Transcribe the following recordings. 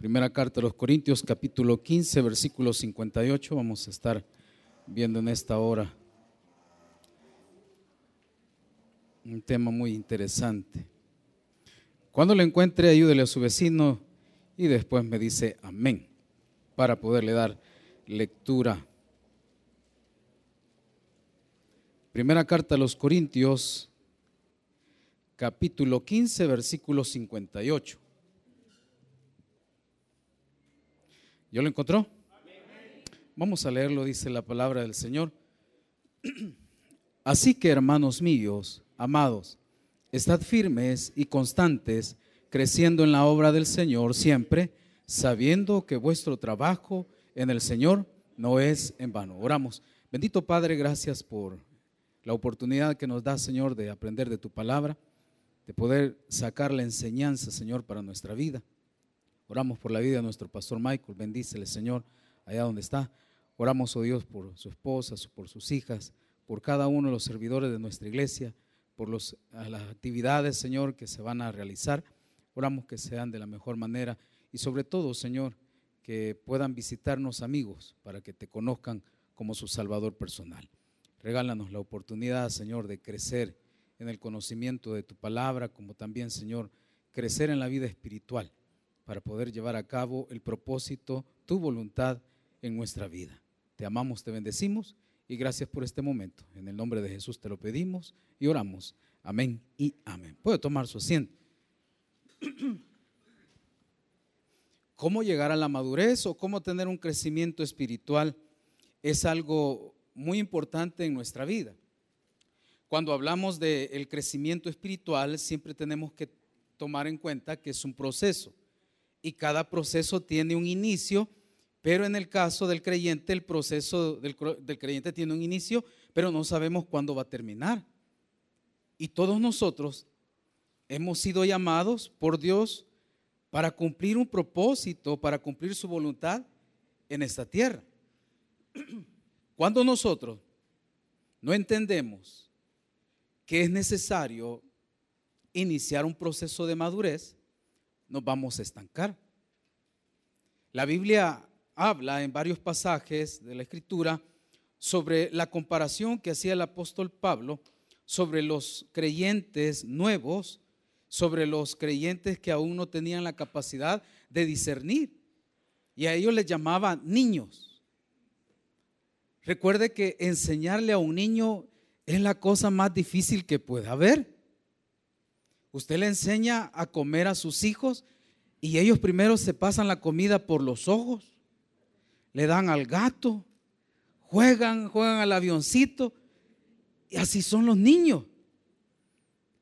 Primera carta a los Corintios, capítulo 15, versículo 58. Vamos a estar viendo en esta hora un tema muy interesante. Cuando lo encuentre, ayúdele a su vecino y después me dice amén para poderle dar lectura. Primera carta a los Corintios, capítulo 15, versículo 58. ¿Yo lo encontró? Vamos a leerlo, dice la palabra del Señor. Así que, hermanos míos, amados, estad firmes y constantes, creciendo en la obra del Señor siempre, sabiendo que vuestro trabajo en el Señor no es en vano. Oramos. Bendito Padre, gracias por la oportunidad que nos da, Señor, de aprender de tu palabra, de poder sacar la enseñanza, Señor, para nuestra vida. Oramos por la vida de nuestro pastor Michael. Bendícele, Señor, allá donde está. Oramos, oh Dios, por su esposa, por sus hijas, por cada uno de los servidores de nuestra iglesia, por las actividades, Señor, que se van a realizar. Oramos que sean de la mejor manera y sobre todo, Señor, que puedan visitarnos amigos para que te conozcan como su Salvador personal. Regálanos la oportunidad, Señor, de crecer en el conocimiento de tu palabra, como también, Señor, crecer en la vida espiritual para poder llevar a cabo el propósito, tu voluntad en nuestra vida. Te amamos, te bendecimos y gracias por este momento. En el nombre de Jesús te lo pedimos y oramos. Amén y amén. Puede tomar su asiento. ¿Cómo llegar a la madurez o cómo tener un crecimiento espiritual? Es algo muy importante en nuestra vida. Cuando hablamos del crecimiento espiritual, siempre tenemos que tomar en cuenta que es un proceso y cada proceso tiene un inicio, pero en el caso del creyente, el proceso del, creyente tiene un inicio, pero no sabemos cuándo va a terminar. Y todos nosotros hemos sido llamados por Dios para cumplir un propósito, para cumplir su voluntad en esta tierra. Cuando nosotros no entendemos que es necesario iniciar un proceso de madurez, nos vamos a estancar. La Biblia habla en varios pasajes de la Escritura sobre la comparación que hacía el apóstol Pablo sobre los creyentes nuevos, sobre los creyentes que aún no tenían la capacidad de discernir. Y a ellos les llamaba niños. Recuerde que enseñarle a un niño es la cosa más difícil que pueda haber. Usted le enseña a comer a sus hijos y ellos primero se pasan la comida por los ojos, le dan al gato, juegan, juegan al avioncito y así son los niños.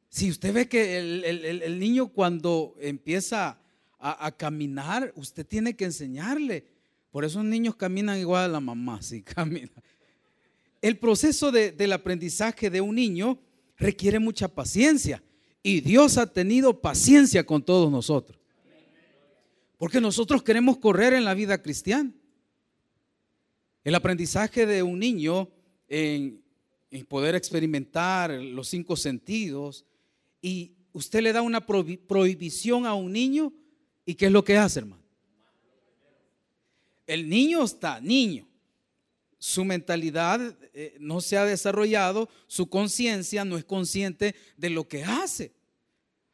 Si usted ve que el, niño cuando empieza a, caminar, usted tiene que enseñarle. Por eso los niños caminan igual a la mamá, si camina. El proceso del aprendizaje de un niño requiere mucha paciencia. Y Dios ha tenido paciencia con todos nosotros. Porque nosotros queremos correr en la vida cristiana. El aprendizaje de un niño en, poder experimentar los cinco sentidos y usted le da una prohibición a un niño y ¿qué es lo que hace, hermano? El niño está niño. Su mentalidad eh, no se ha desarrollado, su conciencia no es consciente de lo que hace.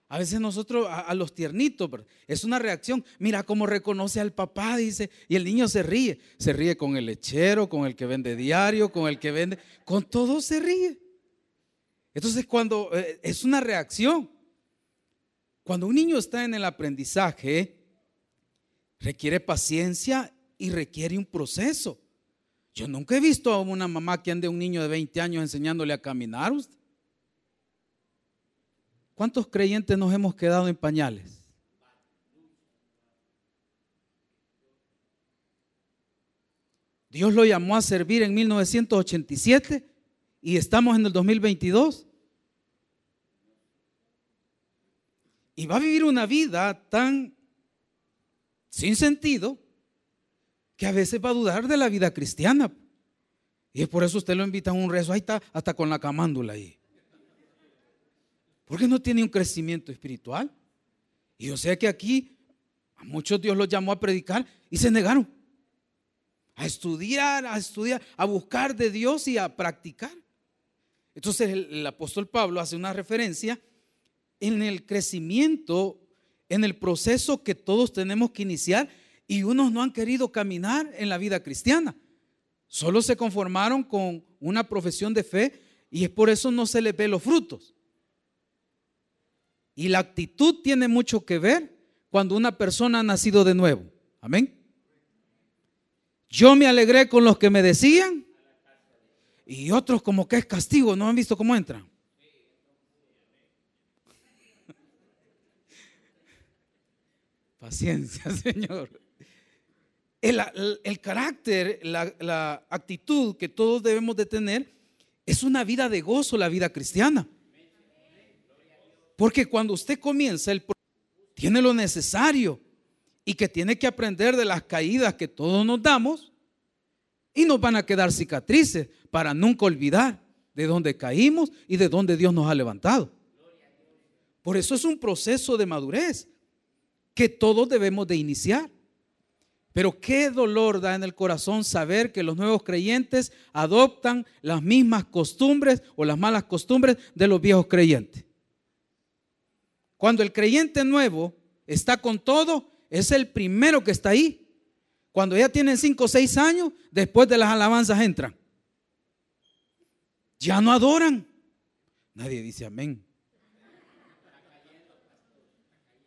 A veces nosotros, a, los tiernitos, es una reacción. Mira cómo reconoce al papá, dice, y el niño se ríe. Se ríe con el lechero, con el que vende diario, con el que vende, con todo se ríe. Entonces, cuando eh, es una reacción, cuando un niño está en el aprendizaje, requiere paciencia y requiere un proceso. Yo nunca he visto a una mamá que ande a un niño de 20 años enseñándole a caminar. ¿Cuántos creyentes nos hemos quedado en pañales? Dios lo llamó a servir en 1987 y estamos en el 2022. Y va a vivir una vida tan sin sentido que a veces va a dudar de la vida cristiana. Y es por eso usted lo invita a un rezo, ahí está, hasta con la camándula ahí. Porque no tiene un crecimiento espiritual. Y yo sé que aquí A muchos Dios los llamó a predicar y se negaron. A estudiar, a estudiar, a buscar de Dios y a practicar. Entonces el, apóstol Pablo hace una referencia en el crecimiento, en el proceso que todos tenemos que iniciar y unos no han querido caminar en la vida cristiana. Solo se conformaron con una profesión de fe y es por eso no se les ve los frutos. Y la actitud tiene mucho que ver cuando una persona ha nacido de nuevo. Amén. Yo me alegré con los que me decían y otros como que es castigo, ¿no han visto cómo entran? Paciencia, Señor. El, carácter, la, la actitud que todos debemos de tener es una vida de gozo, la vida cristiana. Porque cuando usted comienza, el tiene lo necesario y que tiene que aprender de las caídas que todos nos damos y nos van a quedar cicatrices para nunca olvidar de dónde caímos y de dónde Dios nos ha levantado. Por eso es un proceso de madurez que todos debemos de iniciar. Pero qué dolor da en el corazón saber que los nuevos creyentes adoptan las mismas costumbres o las malas costumbres de los viejos creyentes. Cuando el creyente nuevo está con todo, es el primero que está ahí. Cuando ya tienen 5 o 6 años, después de las alabanzas entran. Ya no adoran. Nadie dice amén.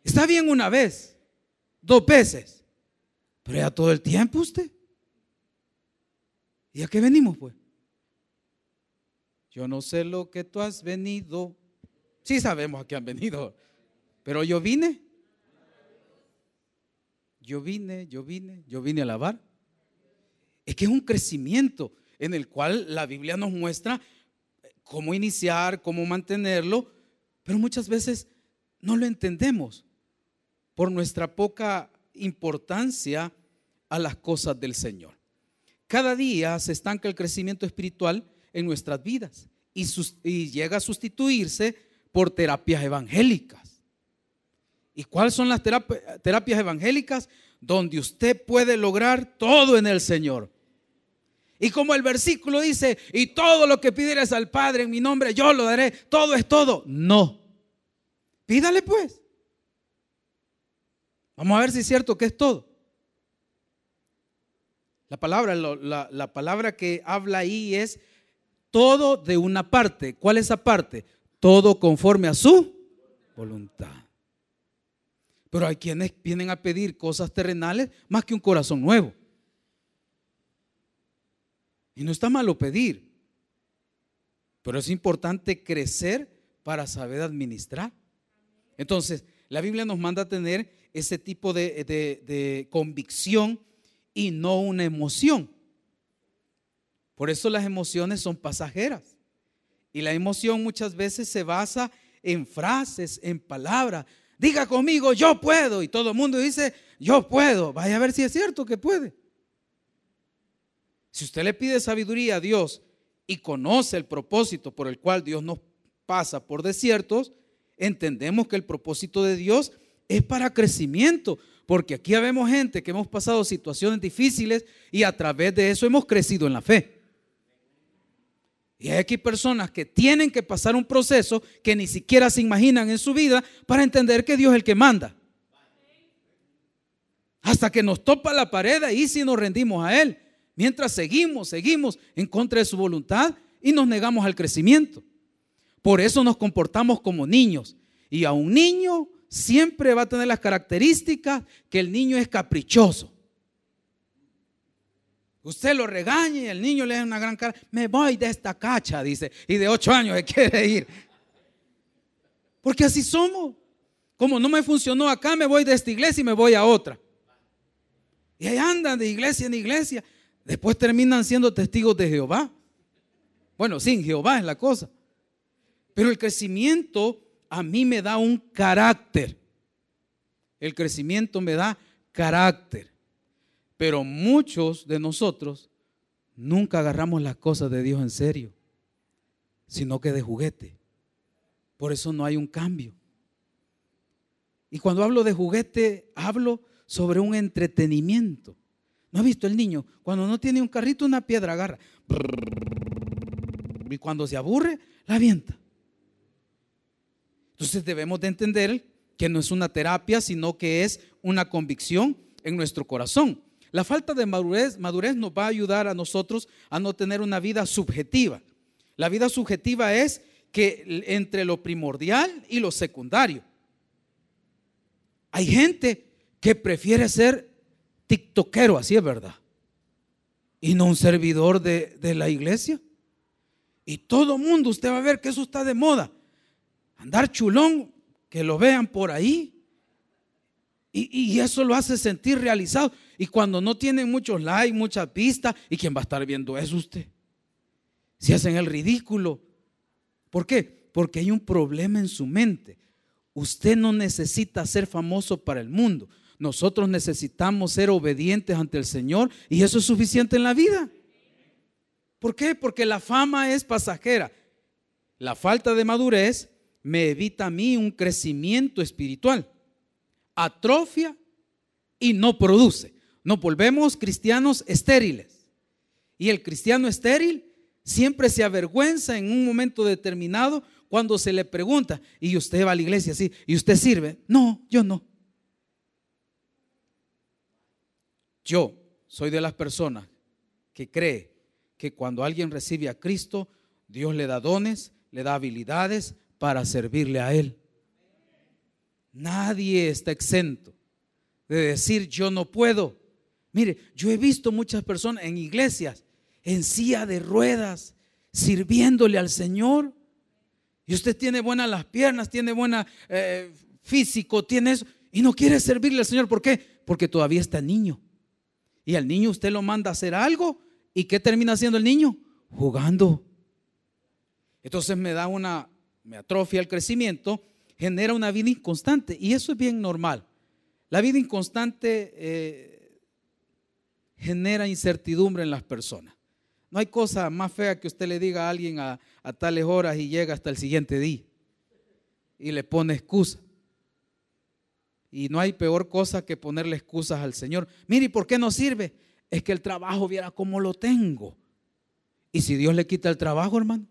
Está bien una vez, dos veces, pero ya todo el tiempo usted. ¿Y a qué venimos pues? Yo no sé lo que tú has venido. Sí sabemos a qué han venido. Pero yo vine. Yo vine, yo vine, yo vine a alabar. Es que es un crecimiento en el cual la Biblia nos muestra cómo iniciar, cómo mantenerlo, pero muchas veces no lo entendemos por nuestra poca importancia a las cosas del Señor. Cada día se estanca el crecimiento espiritual en nuestras vidas y, llega a sustituirse por terapias evangélicas. ¿Y cuáles son las terapias evangélicas? Donde usted puede lograr todo en el Señor. Y como el versículo dice, y todo lo que pidieras al Padre en mi nombre, yo lo daré. Todo es todo. No. Pídale pues. Vamos a ver si es cierto que es todo. La palabra, la, la palabra que habla ahí es todo de una parte. ¿Cuál es esa parte? Todo conforme a su voluntad. Pero hay quienes vienen a pedir cosas terrenales más que un corazón nuevo. Y no está malo pedir, pero es importante crecer para saber administrar. Entonces, la Biblia nos manda a tener ese tipo de, de convicción y no una emoción. Por eso las emociones son pasajeras. Y la emoción muchas veces se basa en frases, en palabras, diga conmigo, yo puedo. Y todo el mundo dice, yo puedo. Vaya a ver si es cierto que puede. Si usted le pide sabiduría a Dios y conoce el propósito por el cual Dios nos pasa por desiertos, entendemos que el propósito de Dios es para crecimiento. Porque aquí vemos gente que hemos pasado situaciones difíciles y a través de eso hemos crecido en la fe. Y hay aquí personas que tienen que pasar un proceso que ni siquiera se imaginan en su vida para entender que Dios es el que manda. Hasta que nos topa la pared, y si nos rendimos a Él. Mientras seguimos, seguimos en contra de su voluntad y nos negamos al crecimiento. Por eso nos comportamos como niños. Y a un niño siempre va a tener las características que el niño es caprichoso. Usted lo regaña y el niño le da una gran cara. Me voy de esta cacha, dice. Y de ocho años se quiere ir. Porque así somos. Como no me funcionó acá, me voy de esta iglesia y me voy a otra. Y ahí andan de iglesia en iglesia. Después terminan siendo testigos de Jehová. Bueno, sin Jehová es la cosa. Pero el crecimiento a mí me da un carácter. El crecimiento me da carácter. Pero muchos de nosotros nunca agarramos las cosas de Dios en serio, sino que de juguete. Por eso no hay un cambio. Y cuando hablo de juguete, hablo sobre un entretenimiento. ¿No ha visto el niño? Cuando no tiene un carrito, una piedra agarra. Y cuando se aburre, la avienta. Entonces debemos de entender que no es una terapia, sino que es una convicción en nuestro corazón. La falta de madurez, madurez nos va a ayudar a nosotros a no tener una vida subjetiva. La vida subjetiva es que entre lo primordial y lo secundario. Hay gente que prefiere ser tiktokero, así es verdad, y no un servidor de, de la iglesia. Y todo mundo, usted va a ver que eso está de moda. Andar chulón, que lo vean por ahí. Y, eso lo hace sentir realizado. Y cuando no tienen muchos likes, muchas vistas, ¿y quién va a estar viendo eso usted? Si hacen el ridículo. ¿Por qué? Porque hay un problema en su mente. Usted no necesita ser famoso para el mundo. Nosotros necesitamos ser obedientes ante el Señor y eso es suficiente en la vida. ¿Por qué? Porque la fama es pasajera. La falta de madurez me evita a mí un crecimiento espiritual. Atrofia y no produce. Nos volvemos cristianos estériles. Y el cristiano estéril siempre se avergüenza en un momento determinado cuando se le pregunta, ¿y usted va a la iglesia así? ¿Y usted sirve? No, yo no. Yo soy de las personas que cree que cuando alguien recibe a Cristo, Dios le da dones, le da habilidades, para servirle a Él. Nadie está exento de decir yo no puedo. Mire, yo he visto muchas personas en iglesias, en silla de ruedas, sirviéndole al Señor. Y usted tiene buenas las piernas, tiene buena eh, físico, tiene eso, y no quiere servirle al Señor. ¿Por qué? Porque todavía está niño. Y al niño usted lo manda a hacer algo. ¿Y qué termina haciendo el niño? Jugando. Entonces me da una me atrofia el crecimiento, genera una vida inconstante. Y eso es bien normal. La vida inconstante eh, genera incertidumbre en las personas. No hay cosa más fea que usted le diga a alguien a, tales horas y llega hasta el siguiente día y le pone excusa. Y no hay peor cosa que ponerle excusas al Señor. Mire, ¿y por qué no sirve? Es que el trabajo viera cómo lo tengo. Y si Dios le quita el trabajo, hermano,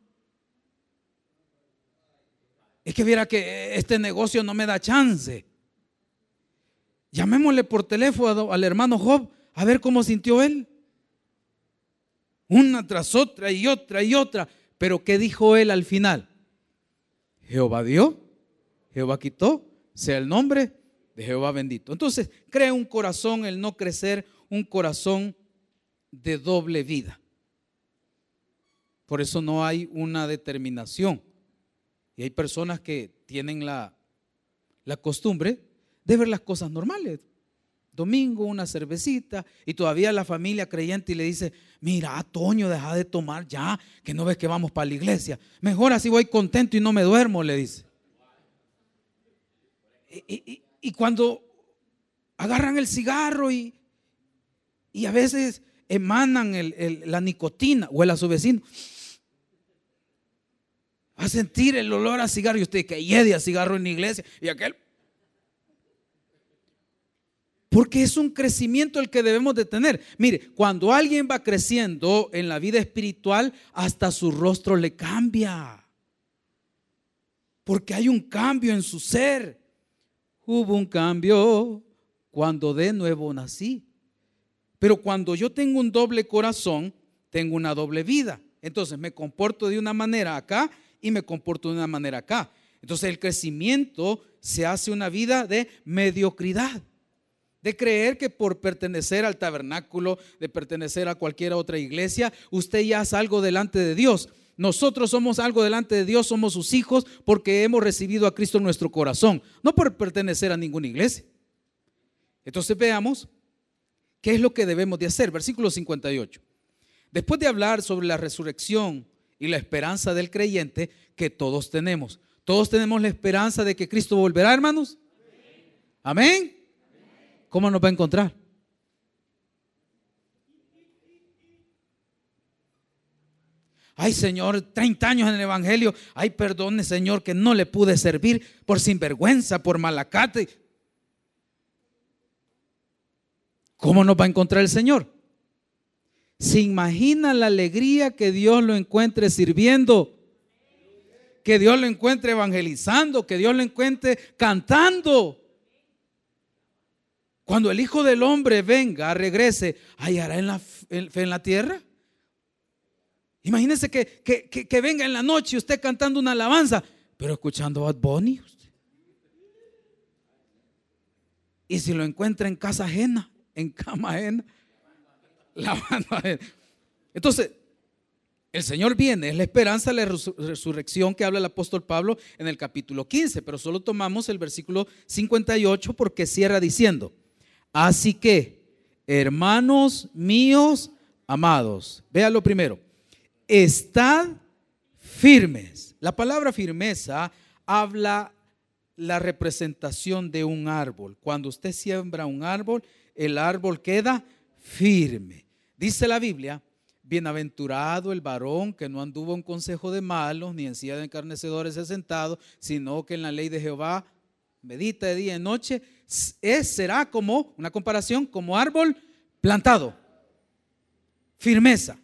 es que viera que este negocio no me da chance. Llamémosle por teléfono al hermano Job a ver cómo sintió él. Una tras otra y otra y otra. Pero ¿qué dijo él al final? Jehová dio, Jehová quitó, sea el nombre de Jehová bendito. Entonces, crea un corazón, el no crecer, un corazón de doble vida. Por eso no hay una determinación. Y hay personas que tienen la, costumbre de ver las cosas normales. Domingo, una cervecita, y todavía la familia creyente y le dice, mira, Toño, deja de tomar ya, que no ves que vamos para la iglesia. Mejor así voy contento y no me duermo, le dice. Y, cuando agarran el cigarro y, y a veces emanan la nicotina, o a su vecino, Va a sentir el olor a cigarro y usted que yede a cigarro en la iglesia y aquel. Porque es un crecimiento el que debemos de tener. Mire, cuando alguien va creciendo en la vida espiritual, hasta su rostro le cambia. Porque hay un cambio en su ser. Hubo un cambio cuando de nuevo nací. Pero cuando yo tengo un doble corazón, tengo una doble vida. Entonces me comporto de una manera acá y me comporto de una manera acá. Entonces el crecimiento se hace una vida de mediocridad, de creer que por pertenecer al tabernáculo, de pertenecer a cualquier otra iglesia, usted ya es algo delante de Dios. Nosotros somos algo delante de Dios, somos sus hijos porque hemos recibido a Cristo en nuestro corazón, no por pertenecer a ninguna iglesia. Entonces veamos qué es lo que debemos de hacer. Versículo 58. Después de hablar sobre la resurrección y la esperanza del creyente que todos tenemos. Todos tenemos la esperanza de que Cristo volverá, hermanos. Amén. ¿Cómo nos va a encontrar? Ay, Señor, 30 años en el Evangelio. Ay, perdone, Señor, que no le pude servir por sinvergüenza, por malacate. ¿cómo nos va a encontrar el Señor? ¿Se imagina la alegría que Dios lo encuentre sirviendo? Que Dios lo encuentre evangelizando, que Dios lo encuentre cantando. Cuando el Hijo del Hombre venga, regrese, ¿hallará en la fe en la tierra? Imagínese que, que, venga en la noche usted cantando una alabanza, pero escuchando a Bad Bunny. Y si lo encuentra en casa ajena, en cama ajena, Entonces, el Señor viene, es la esperanza de la resurrección que habla el apóstol Pablo en el capítulo 15, pero solo tomamos el versículo 58 porque cierra diciendo, así que, hermanos míos amados, véalo primero, estad firmes. La palabra firmeza habla la representación de un árbol. Cuando usted siembra un árbol, el árbol queda firme. Dice la Biblia, bienaventurado el varón que no anduvo en consejo de malos, ni en silla de encarnecedores se sentado, sino que en la ley de Jehová medita de día y noche, es, será como, una comparación, como árbol plantado. Firmeza.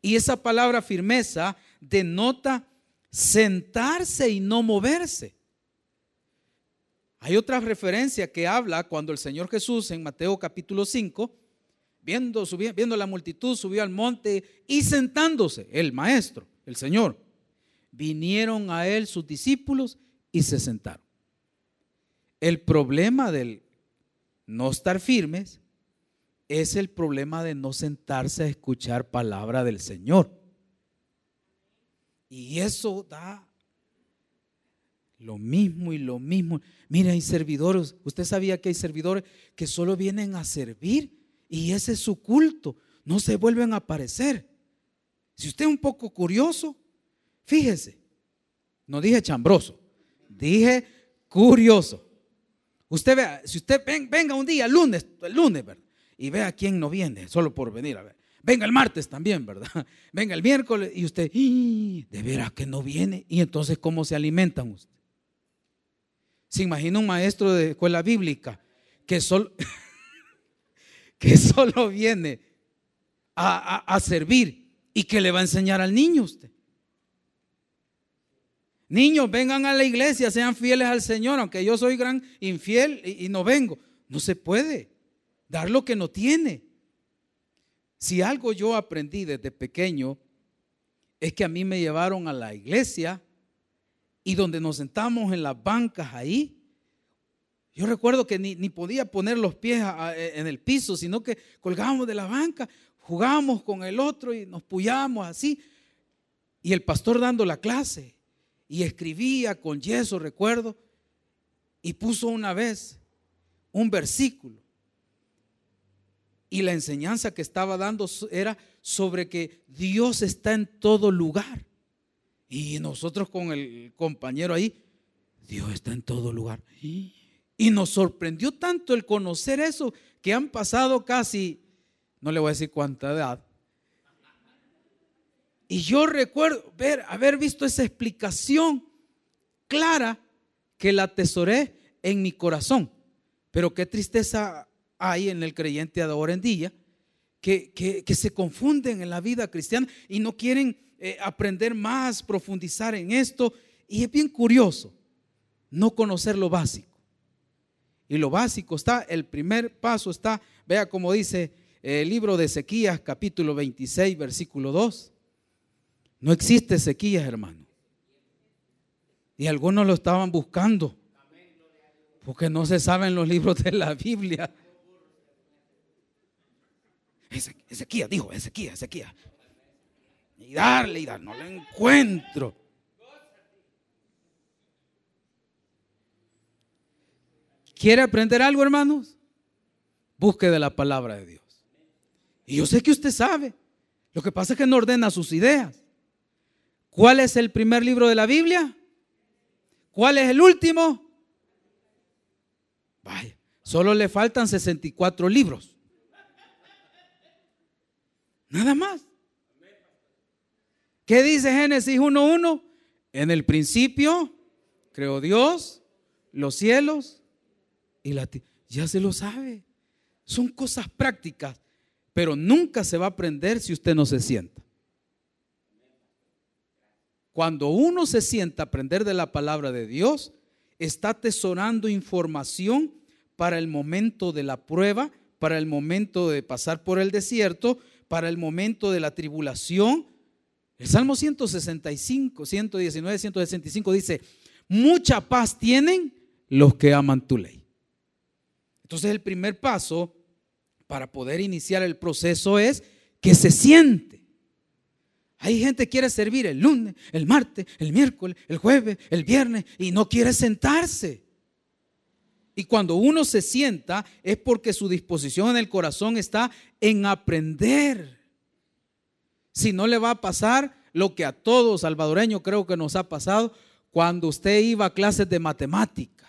Y esa palabra firmeza denota sentarse y no moverse. Hay otra referencia que habla cuando el Señor Jesús en Mateo capítulo 5, viendo, viendo la multitud, subió al monte y sentándose, el maestro, el Señor, vinieron a él sus discípulos y se sentaron. El problema del no estar firmes es el problema de no sentarse a escuchar palabra del Señor. Y eso da lo mismo y lo mismo. Mira, hay servidores, usted sabía que hay servidores que solo vienen a servir y ese es su culto, no se vuelven a aparecer. Si usted es un poco curioso, fíjese, no dije chambroso, dije curioso. Usted vea, si usted venga un día, lunes, el lunes, ¿verdad? y vea quién no viene, solo por venir a ver. Venga el martes también, ¿verdad? Venga el miércoles y usted, de veras que no viene. Y entonces, ¿cómo se alimentan usted? Se imagina un maestro de escuela bíblica que solo, que solo viene a, a, servir y que le va a enseñar al niño usted. Niños, vengan a la iglesia, sean fieles al Señor, aunque yo soy gran infiel y no vengo. No se puede dar lo que no tiene. Si algo yo aprendí desde pequeño, es que a mí me llevaron a la iglesia y donde nos sentamos en las bancas ahí, yo recuerdo que ni, podía poner los pies en el piso, sino que colgábamos de la banca, jugábamos con el otro y nos puyábamos así. Y el pastor dando la clase y escribía con yeso, recuerdo, y puso una vez un versículo y la enseñanza que estaba dando era sobre que Dios está en todo lugar. Y nosotros con el compañero ahí, Dios está en todo lugar. Nos sorprendió tanto el conocer eso que han pasado casi, no le voy a decir cuánta edad. Y yo recuerdo haber visto esa explicación clara que la atesoré en mi corazón. Pero qué tristeza hay en el creyente ahora en día que, que, se confunden en la vida cristiana y no quieren eh, aprender más, profundizar en esto. Y es bien curioso no conocer lo básico. Y lo básico está, el primer paso está, vea como dice el libro de Ezequías capítulo 26 versículo 2. No existe sequías, hermano. Y algunos lo estaban buscando porque no se saben los libros de la Biblia. Ezequiel, dijo, Ezequiel, Ezequiel. Y darle y dar, no lo encuentro. ¿Quiere aprender algo, hermanos? Busque de la palabra de Dios. Y yo sé que usted sabe. Lo que pasa es que no ordena sus ideas. ¿Cuál es el primer libro de la Biblia? ¿Cuál es el último? Vaya, solo le faltan 64 libros. Nada más. ¿Qué dice Génesis 1.1? En el principio creó Dios los cielos y la. Ya se lo sabe. son cosas prácticas, pero nunca se va a aprender si usted no se sienta. Cuando uno se sienta a aprender de la palabra de Dios, está atesorando información para el momento de la prueba, para el momento de pasar por el desierto, para el momento de la tribulación. El Salmo 165, 119, 165 dice, mucha paz tienen los que aman tu ley. Entonces el primer paso para poder iniciar el proceso es que se siente. Hay gente que quiere servir el lunes, el martes, el miércoles, el jueves, el viernes y no quiere sentarse. Y cuando uno se sienta es porque su disposición en el corazón está en aprender. Si no le va a pasar lo que a todos salvadoreños creo que nos ha pasado cuando usted iba a clases de matemática.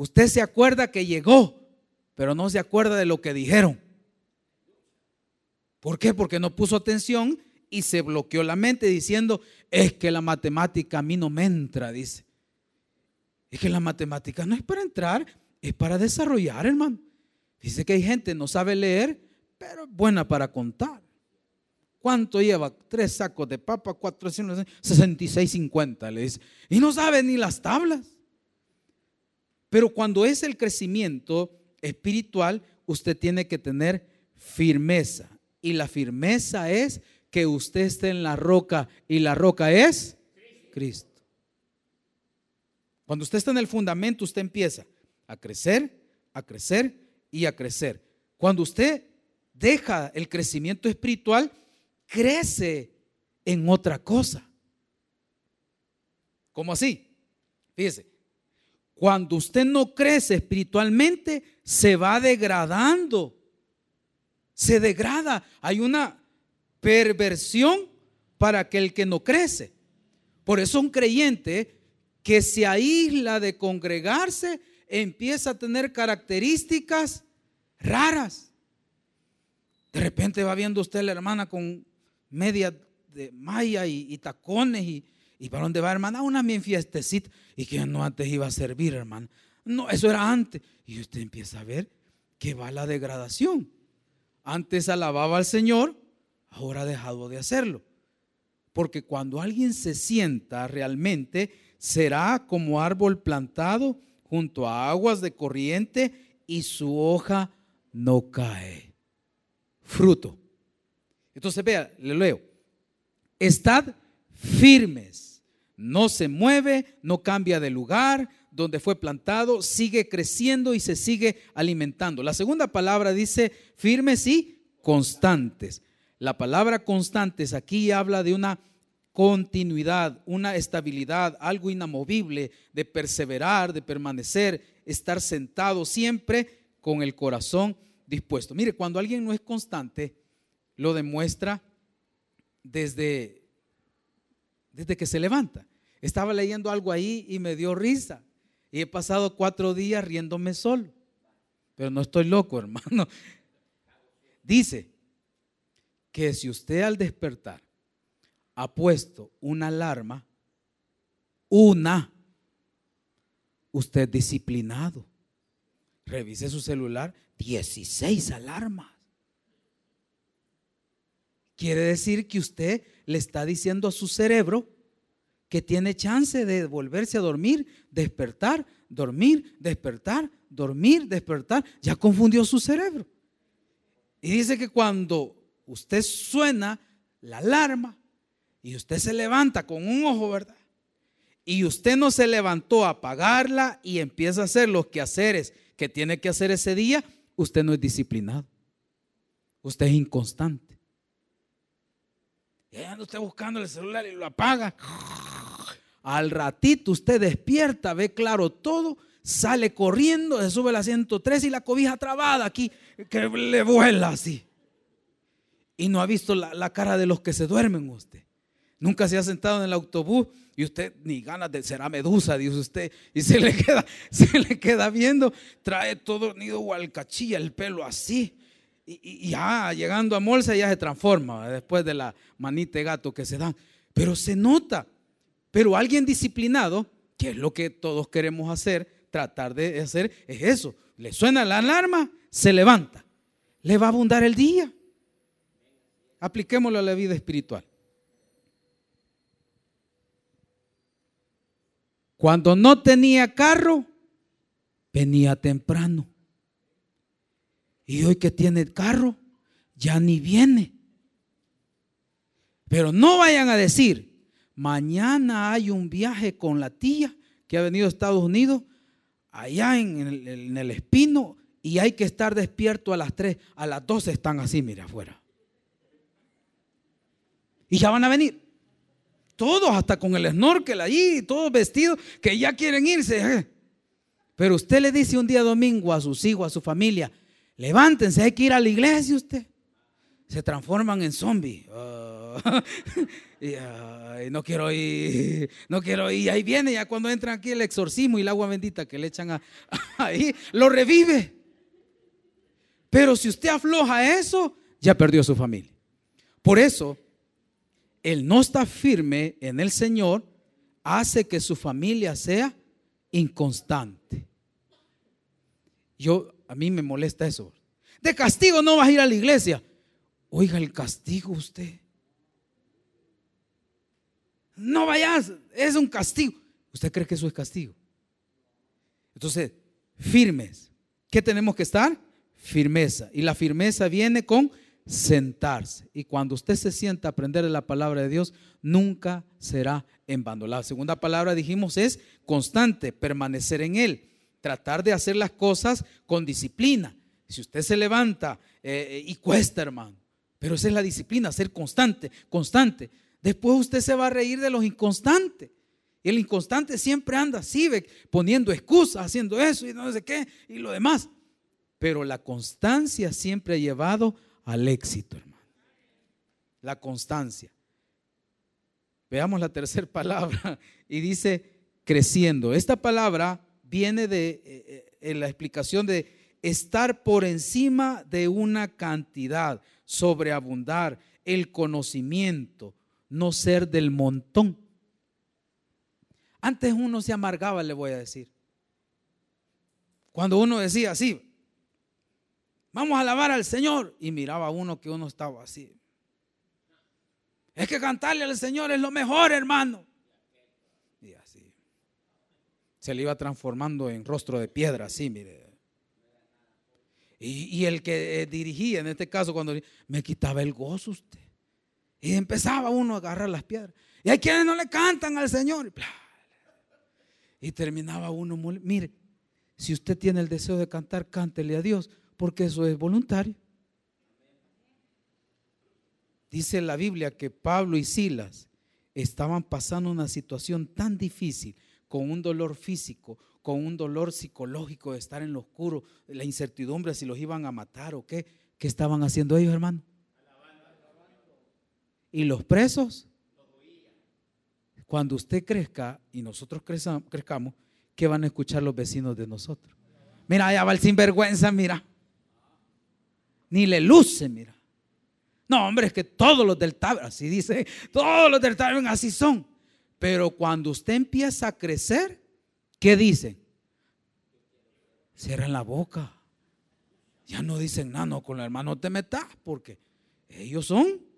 Usted se acuerda que llegó, pero no se acuerda de lo que dijeron. ¿Por qué? Porque no puso atención y se bloqueó la mente diciendo, es que la matemática a mí no me entra, dice. Es que la matemática no es para entrar, es para desarrollar, hermano. Dice que hay gente no sabe leer, pero es buena para contar. ¿Cuánto lleva? Tres sacos de papa, 466.50, le dice. Y no sabe ni las tablas. Pero cuando es el crecimiento espiritual, usted tiene que tener firmeza. Y la firmeza es que usted esté en la roca y la roca es Cristo. Cuando usted está en el fundamento, usted empieza a crecer, a crecer y a crecer. Cuando usted deja el crecimiento espiritual, crece en otra cosa. ¿Cómo así? Fíjese, cuando usted no crece espiritualmente, se va degradando. Se degrada. Hay una perversión para aquel que no crece. Por eso un creyente que se aísla de congregarse, empieza a tener características raras. De repente va viendo usted a la hermana con media de malla y, tacones y, y, para dónde va hermana, una bien fiestecita y que no antes iba a servir hermana. No, eso era antes. Y usted empieza a ver que va la degradación. Antes alababa al Señor, ahora ha dejado de hacerlo. Porque cuando alguien se sienta realmente, será como árbol plantado junto a aguas de corriente y su hoja no cae. Fruto. Entonces vea, le leo. Estad firmes. No se mueve, no cambia de lugar donde fue plantado, sigue creciendo y se sigue alimentando. La segunda palabra dice firmes y constantes. La palabra constantes aquí habla de una continuidad, una estabilidad, algo inamovible, de perseverar, de permanecer, estar sentado siempre con el corazón dispuesto. Mire, cuando alguien no es constante, lo demuestra desde, desde que se levanta. Estaba leyendo algo ahí y me dio risa. Y he pasado cuatro días riéndome solo. Pero no estoy loco, hermano. Dice que si usted al despertar ha puesto una alarma, una, usted disciplinado. Revise su celular, 16 alarmas. Quiere decir que usted le está diciendo a su cerebro que tiene chance de volverse a dormir, despertar, dormir, despertar, dormir, despertar. Ya confundió su cerebro. Y dice que cuando usted suena la alarma, y usted se levanta con un ojo, ¿verdad? Y usted no se levantó a apagarla y empieza a hacer los quehaceres que tiene que hacer ese día, usted no es disciplinado. Usted es inconstante. Y anda usted buscando el celular y lo apaga. Al ratito usted despierta, ve claro todo, sale corriendo, se sube la 103 y la cobija trabada aquí, que le vuela así. Y no ha visto la, cara de los que se duermen usted. Nunca se ha sentado en el autobús y usted ni ganas de será medusa, dice usted, y se le queda, se le queda viendo, trae todo nido o alcachilla, el pelo así. Y, ya llegando a Molsa ya se transforma después de la manita de gato que se dan. Pero se nota. Pero alguien disciplinado, que es lo que todos queremos hacer, tratar de hacer, es eso. le suena la alarma, se levanta. Le va a abundar el día. Apliquémoslo a la vida espiritual. Cuando no tenía carro, venía temprano. Y hoy que tiene carro, ya ni viene. Pero no vayan a decir, mañana hay un viaje con la tía que ha venido a Estados Unidos, allá en el, Espino, y hay que estar despierto a las 3, a las 12 están así, mira, afuera. Y ya van a venir. Todos, hasta con el snorkel allí, todos vestidos, que ya quieren irse. Pero usted le dice un día domingo a sus hijos, a su familia, levántense, hay que ir a la iglesia usted. Se transforman en zombies. No quiero ir, no quiero ir. Ahí viene ya cuando entran aquí el exorcismo y el agua bendita que le echan ahí, lo revive. Pero si usted afloja eso, ya perdió su familia. Por eso, el no estar firme en el Señor hace que su familia sea inconstante. Yo, a mí me molesta eso. De castigo no vas a ir a la iglesia. Oiga, el castigo usted. No vayas, es un castigo. ¿Usted cree que eso es castigo? Entonces, firmes. ¿Qué tenemos que estar? Firmeza. Y la firmeza viene con sentarse. Y cuando usted se sienta a aprender la palabra de Dios, nunca será en vano. La segunda palabra, dijimos, es constante, permanecer en Él tratar de hacer las cosas con disciplina. Si usted se levanta eh, eh, y cuesta, hermano, pero esa es la disciplina, ser constante, constante. Después usted se va a reír de los inconstantes. Y el inconstante siempre anda así, poniendo excusas, haciendo eso y no sé qué y lo demás. Pero la constancia siempre ha llevado al éxito, hermano. La constancia. Veamos la tercera palabra y dice creciendo. Esta palabra viene de eh, eh, la explicación de estar por encima de una cantidad, sobreabundar, el conocimiento, no ser del montón. Antes uno se amargaba, le voy a decir. Cuando uno decía así, vamos a alabar al Señor, y miraba uno que uno estaba así. Es que cantarle al Señor es lo mejor, hermano se le iba transformando en rostro de piedra, así, mire. Y, el que eh, dirigía, en este caso, cuando me quitaba el gozo usted. Y empezaba uno a agarrar las piedras. Y hay quienes no le cantan al Señor. Y terminaba uno, mire, si usted tiene el deseo de cantar, cántele a Dios, porque eso es voluntario. Dice la Biblia que Pablo y Silas estaban pasando una situación tan difícil con un dolor físico, con un dolor psicológico de estar en lo oscuro, la incertidumbre si los iban a matar o qué. ¿Qué estaban haciendo ellos, hermano? Y los presos, cuando usted crezca y nosotros crezcamos, ¿qué van a escuchar los vecinos de nosotros? Mira, allá va el sinvergüenza, mira. Ni le luce, mira. No, hombre, es que todos los del Taber, así dice, todos los del Taber así son. Pero cuando usted empieza a crecer, ¿qué dicen? Cierran la boca. Ya no dicen nada, no, con el hermano te metas, porque ellos son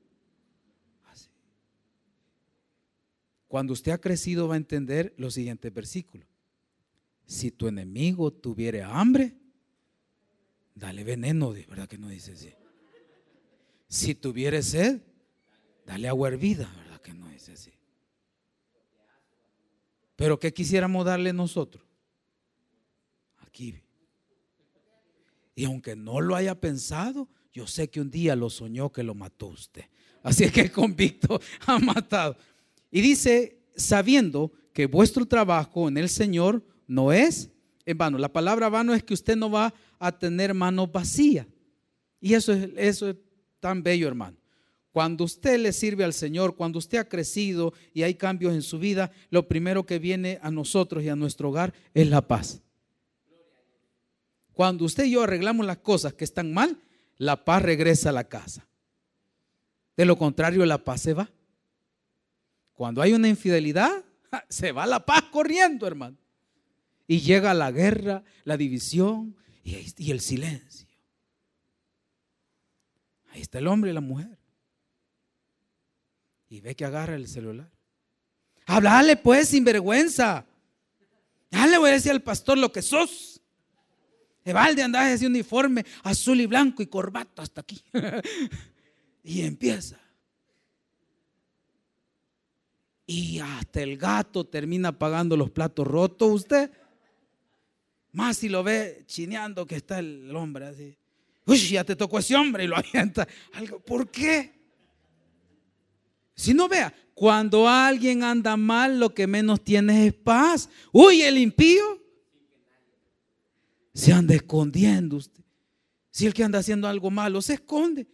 Cuando usted ha crecido va a entender los siguientes versículos. Si tu enemigo tuviere hambre, dale veneno, verdad que no dice así. Si tuviere sed, dale agua hervida, verdad que no dice así. Pero ¿qué quisiéramos darle nosotros? Aquí. Y aunque no lo haya pensado, yo sé que un día lo soñó que lo mató usted. Así es que el convicto ha matado. Y dice, sabiendo que vuestro trabajo en el Señor no es en vano. La palabra vano es que usted no va a tener manos vacías. Y eso es, eso es tan bello, hermano. Cuando usted le sirve al Señor, cuando usted ha crecido y hay cambios en su vida, lo primero que viene a nosotros y a nuestro hogar es la paz. Cuando usted y yo arreglamos las cosas que están mal, la paz regresa a la casa. De lo contrario, la paz se va. Cuando hay una infidelidad, se va la paz corriendo, hermano. Y llega la guerra, la división, Y, el silencio. Ahí está el hombre y la mujer. Y ve que agarra el celular. Hablale pues sin vergüenza. Ya le voy a decir al pastor lo que sos. Evalde andaba ese uniforme azul y blanco y corbata hasta aquí. y empieza. Y hasta el gato termina pagando los platos rotos usted. Más si lo ve chineando que está el hombre así. Uy, ya te tocó ese hombre y lo avienta. ¿Por qué? Si no vea, cuando alguien anda mal, lo que menos tiene es paz. Uy, el impío se anda escondiendo usted. Si el que anda haciendo algo malo se esconde.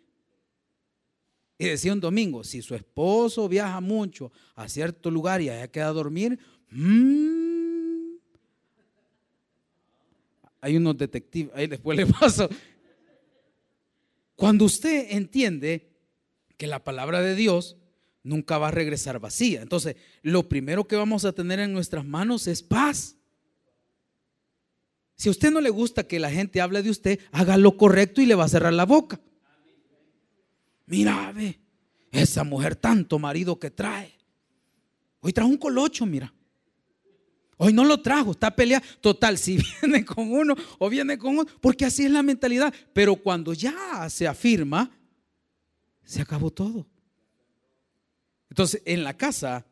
Y decía un domingo, si su esposo viaja mucho a cierto lugar y allá queda a dormir, mmm, hay unos detectives, ahí después le paso. Cuando usted entiende que la palabra de Dios nunca va a regresar vacía, entonces lo primero que vamos a tener en nuestras manos es paz. Si a usted no le gusta que la gente hable de usted, haga lo correcto y le va a cerrar la boca. Mira, ve, esa mujer tanto marido que trae. Hoy trajo un colocho, mira. Hoy no lo trajo, está peleando. Total, si viene con uno o viene con otro, porque así es la mentalidad. Pero cuando ya se afirma, se acabó todo. Entonces, en la casa,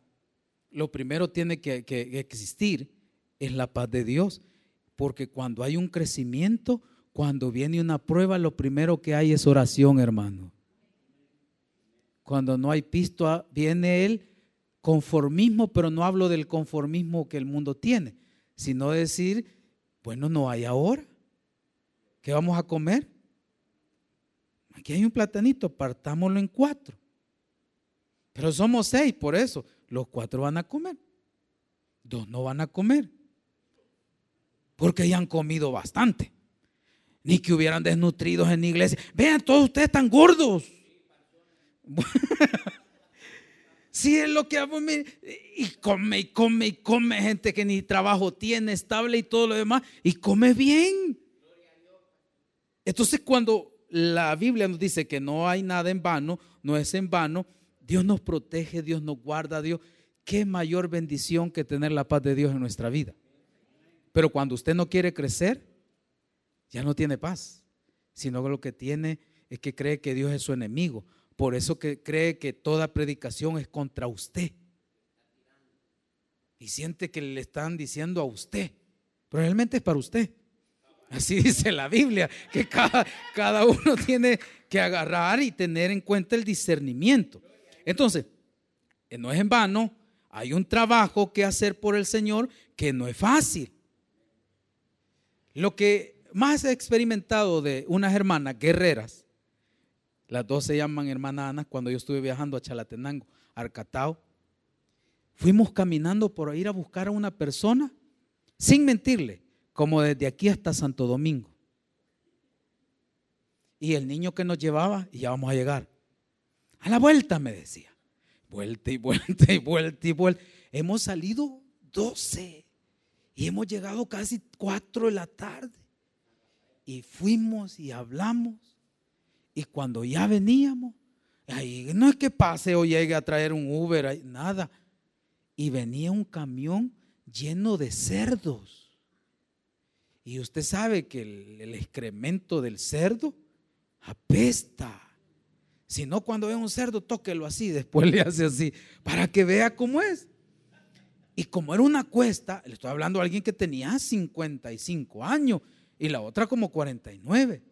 lo primero tiene que, que existir es la paz de Dios. Porque cuando hay un crecimiento, cuando viene una prueba, lo primero que hay es oración, hermano. Cuando no hay pisto, viene el conformismo, pero no hablo del conformismo que el mundo tiene, sino decir, bueno, no hay ahora. ¿Qué vamos a comer? Aquí hay un platanito, partámoslo en cuatro. Pero somos seis, por eso los cuatro van a comer. Dos no van a comer porque ya han comido bastante. Ni que hubieran desnutridos en la iglesia. Vean, todos ustedes están gordos. Si es lo que hago, y come y come y come gente que ni trabajo tiene estable y todo lo demás, y come bien. Entonces cuando la Biblia nos dice que no hay nada en vano, no es en vano, Dios nos protege, Dios nos guarda, Dios, qué mayor bendición que tener la paz de Dios en nuestra vida. Pero cuando usted no quiere crecer, ya no tiene paz, sino que lo que tiene es que cree que Dios es su enemigo. Por eso que cree que toda predicación es contra usted. Y siente que le están diciendo a usted. Pero realmente es para usted. Así dice la Biblia, que cada, cada uno tiene que agarrar y tener en cuenta el discernimiento. Entonces, eh, no es en vano, hay un trabajo que hacer por el Señor que no es fácil. Lo que más he experimentado de unas hermanas guerreras, las dos se llaman hermana Ana, cuando yo estuve viajando a Chalatenango, Arcatao, fuimos caminando por ir a buscar a una persona, sin mentirle, como desde aquí hasta Santo Domingo. Y el niño que nos llevaba, y ya vamos a llegar. A la vuelta, me decía. Vuelta y vuelta y vuelta y vuelta. Hemos salido 12 y hemos llegado casi cuatro de la tarde. Y fuimos y hablamos. Y cuando ya veníamos, ahí no es que pase o llegue a traer un Uber, nada. Y venía un camión lleno de cerdos. Y usted sabe que el, el excremento del cerdo apesta. Si no, cuando ve un cerdo, tóquelo así, después le hace así, para que vea cómo es. Y como era una cuesta, le estoy hablando a alguien que tenía 55 años y la otra como 49.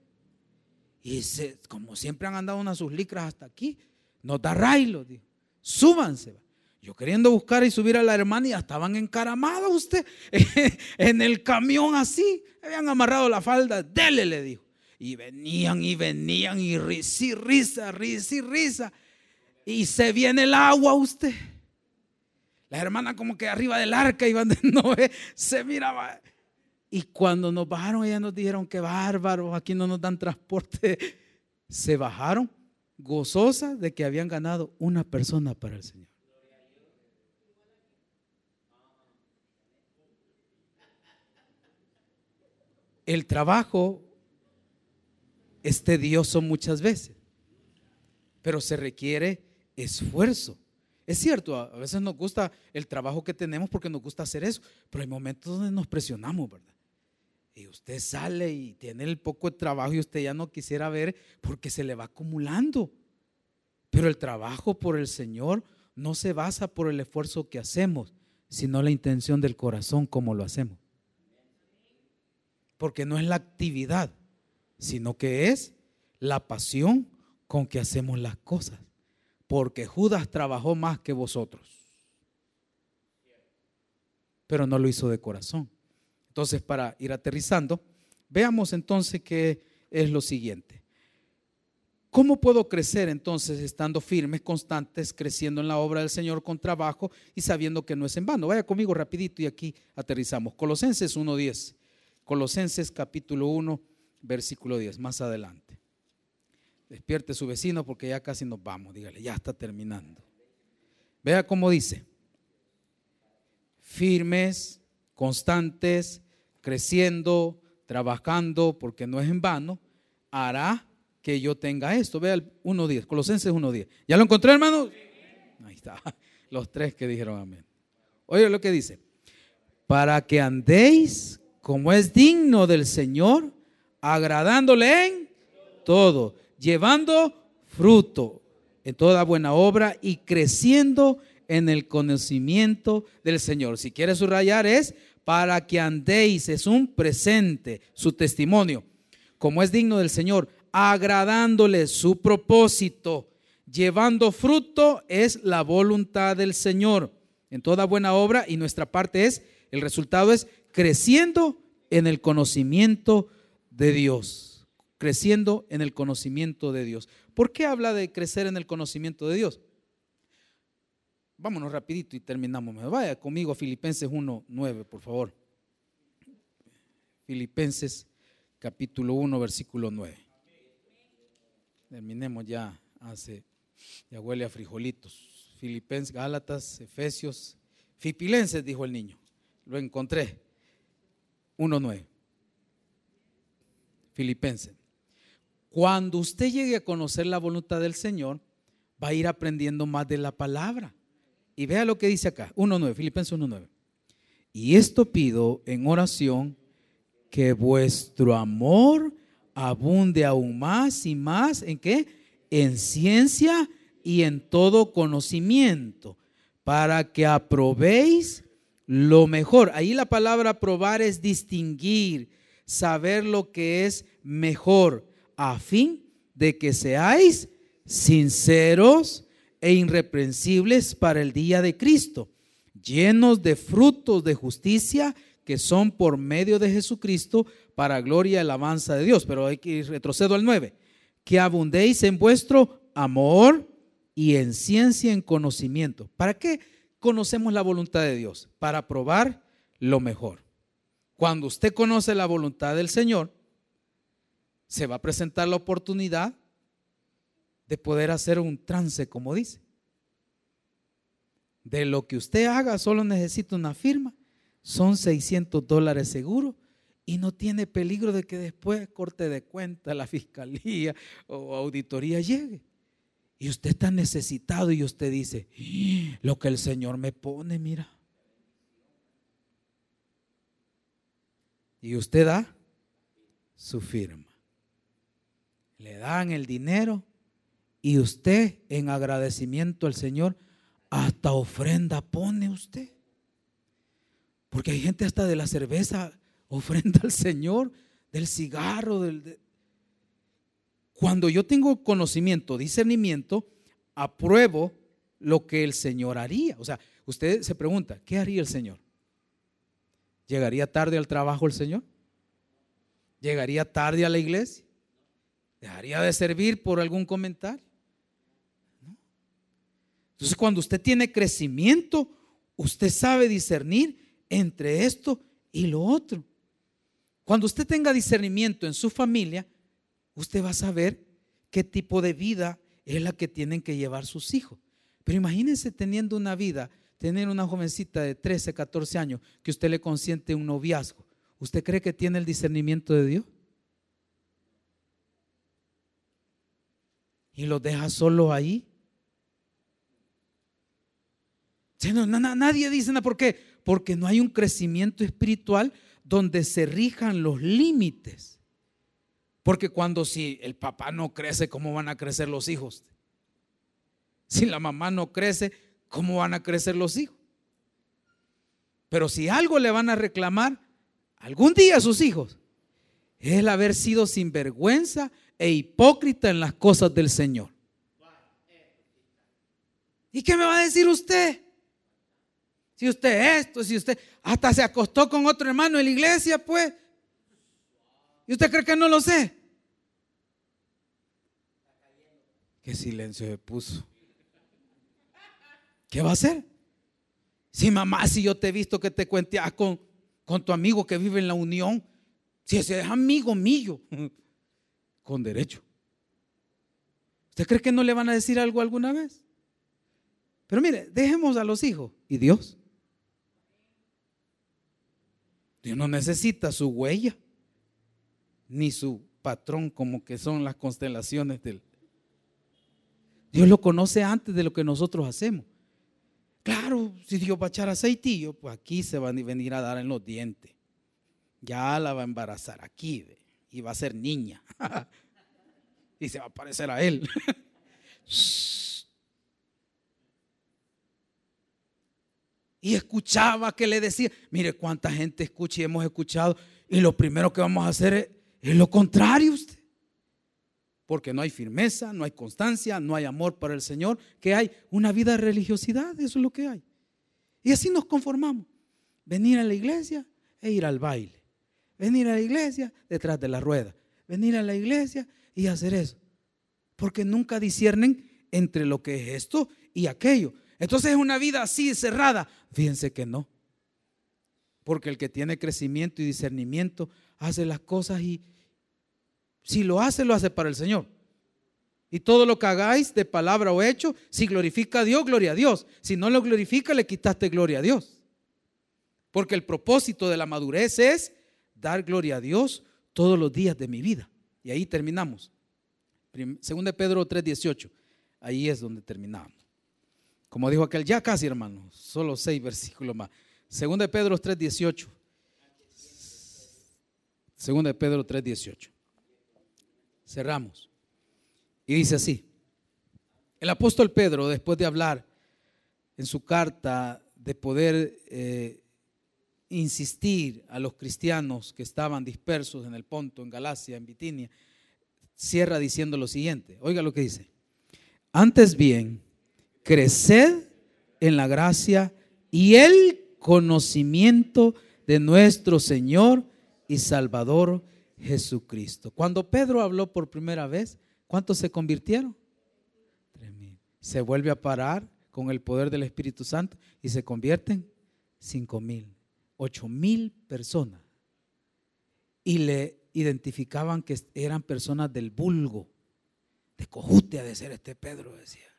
Y como siempre han andado unas sus licras hasta aquí, nos da railo, dijo, súbanse. Yo queriendo buscar y subir a la hermana y ya estaban encaramados usted en el camión así. Habían amarrado la falda, dele, le dijo. Y venían y venían y risa y risa, risa y risa. Y se viene el agua usted. Las hermanas como que arriba del arca iban de Noé, se miraba. Y cuando nos bajaron, ellas nos dijeron que bárbaros, aquí no nos dan transporte. Se bajaron gozosas de que habían ganado una persona para el Señor. el trabajo es tedioso muchas veces, pero se requiere esfuerzo. Es cierto, a veces nos gusta el trabajo que tenemos porque nos gusta hacer eso, pero hay momentos donde nos presionamos, ¿verdad? Y usted sale y tiene el poco de trabajo y usted ya no quisiera ver porque se le va acumulando. Pero el trabajo por el Señor no se basa por el esfuerzo que hacemos, sino la intención del corazón como lo hacemos. Porque no es la actividad, sino que es la pasión con que hacemos las cosas porque Judas trabajó más que vosotros. Pero no lo hizo de corazón. Entonces, para ir aterrizando, veamos entonces qué es lo siguiente. ¿Cómo puedo crecer entonces estando firmes, constantes, creciendo en la obra del Señor con trabajo y sabiendo que no es en vano? Vaya conmigo rapidito y aquí aterrizamos. Colosenses 1.10. Colosenses capítulo 1, versículo 10, más adelante. Despierte su vecino porque ya casi nos vamos. Dígale, ya está terminando. Vea cómo dice. Firmes, constantes, creciendo, trabajando, porque no es en vano, hará que yo tenga esto. Vea el 1.10, Colosenses 1.10. ¿Ya lo encontré, hermano? Ahí está. Los tres que dijeron amén. Oye lo que dice. Para que andéis como es digno del Señor, agradándole en todo llevando fruto en toda buena obra y creciendo en el conocimiento del Señor. Si quiere subrayar es para que andéis, es un presente, su testimonio, como es digno del Señor, agradándole su propósito, llevando fruto es la voluntad del Señor en toda buena obra y nuestra parte es, el resultado es creciendo en el conocimiento de Dios creciendo en el conocimiento de Dios. ¿Por qué habla de crecer en el conocimiento de Dios? Vámonos rapidito y terminamos. Vaya conmigo a Filipenses 1.9, por favor. Filipenses capítulo 1, versículo 9. Terminemos ya hace, ya huele a frijolitos. Filipenses, Gálatas, Efesios, Fipilenses, dijo el niño. Lo encontré. 1.9. Filipenses. Cuando usted llegue a conocer la voluntad del Señor, va a ir aprendiendo más de la palabra. Y vea lo que dice acá, 1.9, Filipenses 1.9. Y esto pido en oración, que vuestro amor abunde aún más y más en qué? En ciencia y en todo conocimiento, para que aprobéis lo mejor. Ahí la palabra probar es distinguir, saber lo que es mejor a fin de que seáis sinceros e irreprensibles para el día de Cristo, llenos de frutos de justicia que son por medio de Jesucristo para gloria y alabanza de Dios. Pero hay que retrocedo al 9. Que abundéis en vuestro amor y en ciencia en conocimiento. ¿Para qué conocemos la voluntad de Dios? Para probar lo mejor. Cuando usted conoce la voluntad del Señor, se va a presentar la oportunidad de poder hacer un trance, como dice. De lo que usted haga, solo necesita una firma. Son 600 dólares seguro y no tiene peligro de que después corte de cuenta la fiscalía o auditoría llegue. Y usted está necesitado y usted dice, ¡Ah! lo que el Señor me pone, mira. Y usted da su firma le dan el dinero y usted en agradecimiento al Señor hasta ofrenda pone usted. Porque hay gente hasta de la cerveza ofrenda al Señor, del cigarro, del... Cuando yo tengo conocimiento, discernimiento, apruebo lo que el Señor haría. O sea, usted se pregunta, ¿qué haría el Señor? ¿Llegaría tarde al trabajo el Señor? ¿Llegaría tarde a la iglesia? ¿Dejaría de servir por algún comentario? Entonces cuando usted tiene crecimiento, usted sabe discernir entre esto y lo otro. Cuando usted tenga discernimiento en su familia, usted va a saber qué tipo de vida es la que tienen que llevar sus hijos. Pero imagínense teniendo una vida, tener una jovencita de 13, 14 años, que usted le consiente un noviazgo ¿Usted cree que tiene el discernimiento de Dios? Y los deja solo ahí. Nadie dice nada. ¿Por qué? Porque no hay un crecimiento espiritual donde se rijan los límites. Porque cuando si el papá no crece, ¿cómo van a crecer los hijos? Si la mamá no crece, ¿cómo van a crecer los hijos? Pero si algo le van a reclamar algún día a sus hijos, es el haber sido sinvergüenza e hipócrita en las cosas del Señor. ¿Y qué me va a decir usted? Si usted esto, si usted hasta se acostó con otro hermano en la iglesia, pues. ¿Y usted cree que no lo sé? Qué silencio se puso. ¿Qué va a hacer? Si mamá, si yo te he visto que te cuenteas con, con tu amigo que vive en la unión, si ese es amigo mío, con derecho. ¿Usted cree que no le van a decir algo alguna vez? Pero mire, dejemos a los hijos y Dios. Dios no necesita su huella, ni su patrón como que son las constelaciones del... Dios lo conoce antes de lo que nosotros hacemos. Claro, si Dios va a echar aceitillo, pues aquí se va a venir a dar en los dientes. Ya la va a embarazar aquí y va a ser niña. y se va a parecer a él. y escuchaba que le decía, mire cuánta gente escucha y hemos escuchado, y lo primero que vamos a hacer es, lo contrario usted porque no hay firmeza, no hay constancia, no hay amor para el Señor, que hay una vida de religiosidad, eso es lo que hay. Y así nos conformamos. Venir a la iglesia e ir al baile. Venir a la iglesia detrás de la rueda. Venir a la iglesia y hacer eso. Porque nunca disciernen entre lo que es esto y aquello. Entonces es una vida así cerrada. Fíjense que no. Porque el que tiene crecimiento y discernimiento hace las cosas y, si lo hace, lo hace para el Señor. Y todo lo que hagáis de palabra o hecho, si glorifica a Dios, gloria a Dios. Si no lo glorifica, le quitaste gloria a Dios. Porque el propósito de la madurez es dar gloria a Dios todos los días de mi vida. Y ahí terminamos. Según de Pedro 3:18. Ahí es donde terminamos. Como dijo aquel, ya casi hermano, solo seis versículos más. Según de Pedro 3:18. Según de Pedro 3:18. Cerramos. Y dice así, el apóstol Pedro, después de hablar en su carta de poder eh, insistir a los cristianos que estaban dispersos en el Ponto, en Galacia, en Bitinia, cierra diciendo lo siguiente. Oiga lo que dice. Antes bien, creced en la gracia y el conocimiento de nuestro Señor y Salvador Jesucristo. Cuando Pedro habló por primera vez, ¿cuántos se convirtieron? Se vuelve a parar con el poder del Espíritu Santo y se convierten cinco mil, ocho mil personas. Y le identificaban que eran personas del vulgo, de cojute de ser este Pedro, decía.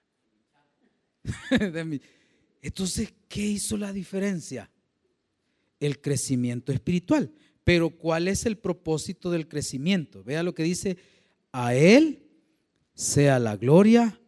Entonces, ¿qué hizo la diferencia? El crecimiento espiritual. Pero ¿cuál es el propósito del crecimiento? Vea lo que dice, a Él sea la gloria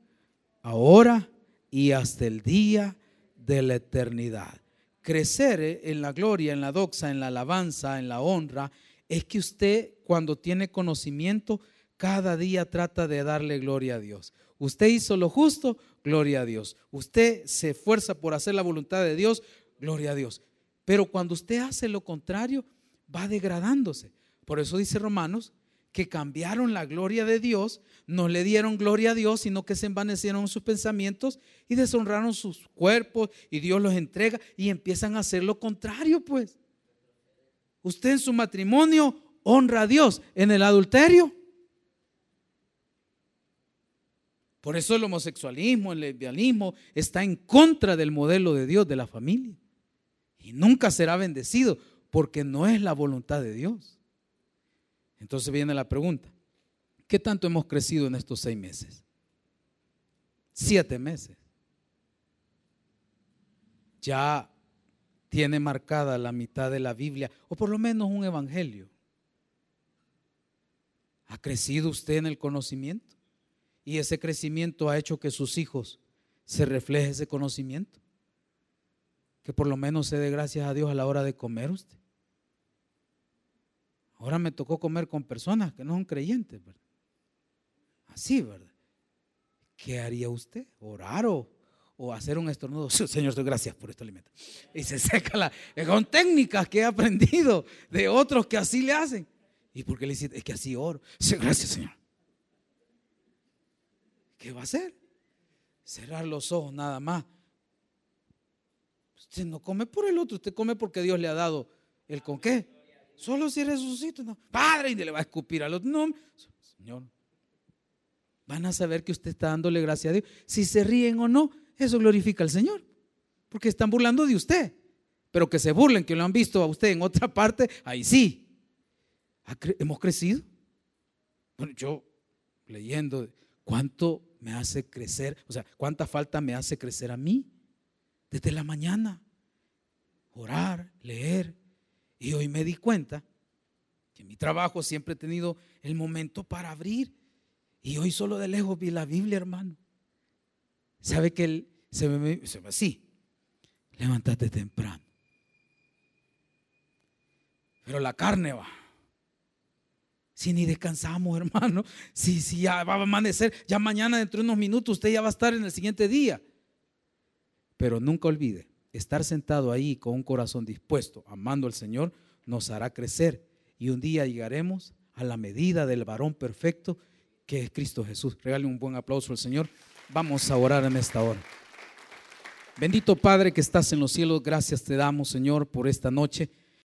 ahora y hasta el día de la eternidad. Crecer en la gloria, en la doxa, en la alabanza, en la honra, es que usted cuando tiene conocimiento, cada día trata de darle gloria a Dios. Usted hizo lo justo, gloria a Dios. Usted se esfuerza por hacer la voluntad de Dios, gloria a Dios. Pero cuando usted hace lo contrario, va degradándose. Por eso dice Romanos que cambiaron la gloria de Dios, no le dieron gloria a Dios, sino que se envanecieron sus pensamientos y deshonraron sus cuerpos y Dios los entrega y empiezan a hacer lo contrario, pues. Usted en su matrimonio honra a Dios, en el adulterio. Por eso el homosexualismo, el lesbianismo está en contra del modelo de Dios de la familia. Y nunca será bendecido porque no es la voluntad de Dios. Entonces viene la pregunta, ¿qué tanto hemos crecido en estos seis meses? Siete meses. Ya tiene marcada la mitad de la Biblia, o por lo menos un evangelio. ¿Ha crecido usted en el conocimiento? Y ese crecimiento ha hecho que sus hijos se refleje ese conocimiento. Que por lo menos se dé gracias a Dios a la hora de comer usted. Ahora me tocó comer con personas que no son creyentes, ¿verdad? Así, ¿verdad? ¿Qué haría usted? ¿Orar o, hacer un estornudo? Señor, gracias por este alimento. Y se seca la... Son técnicas que he aprendido de otros que así le hacen. ¿Y por qué le dice? Es que así oro. Gracias, Señor. ¿Qué va a hacer? Cerrar los ojos nada más. Usted no come por el otro, usted come porque Dios le ha dado el con qué. Solo si resucita. No. Padre, y le va a escupir al otro. No, Señor. Van a saber que usted está dándole gracia a Dios. Si se ríen o no, eso glorifica al Señor. Porque están burlando de usted. Pero que se burlen, que lo han visto a usted en otra parte, ahí sí. ¿Hemos crecido? Bueno, yo leyendo, ¿cuánto me hace crecer? O sea, ¿cuánta falta me hace crecer a mí? Desde la mañana. Orar, leer. Y hoy me di cuenta que en mi trabajo siempre he tenido el momento para abrir. Y hoy solo de lejos vi la Biblia, hermano. ¿Sabe que él se ve, se ve así? Levántate temprano. Pero la carne va. Si ni descansamos, hermano. Si, si ya va a amanecer, ya mañana dentro de unos minutos usted ya va a estar en el siguiente día. Pero nunca olvide, estar sentado ahí con un corazón dispuesto, amando al Señor, nos hará crecer. Y un día llegaremos a la medida del varón perfecto que es Cristo Jesús. Regale un buen aplauso al Señor. Vamos a orar en esta hora. Bendito Padre que estás en los cielos, gracias te damos, Señor, por esta noche.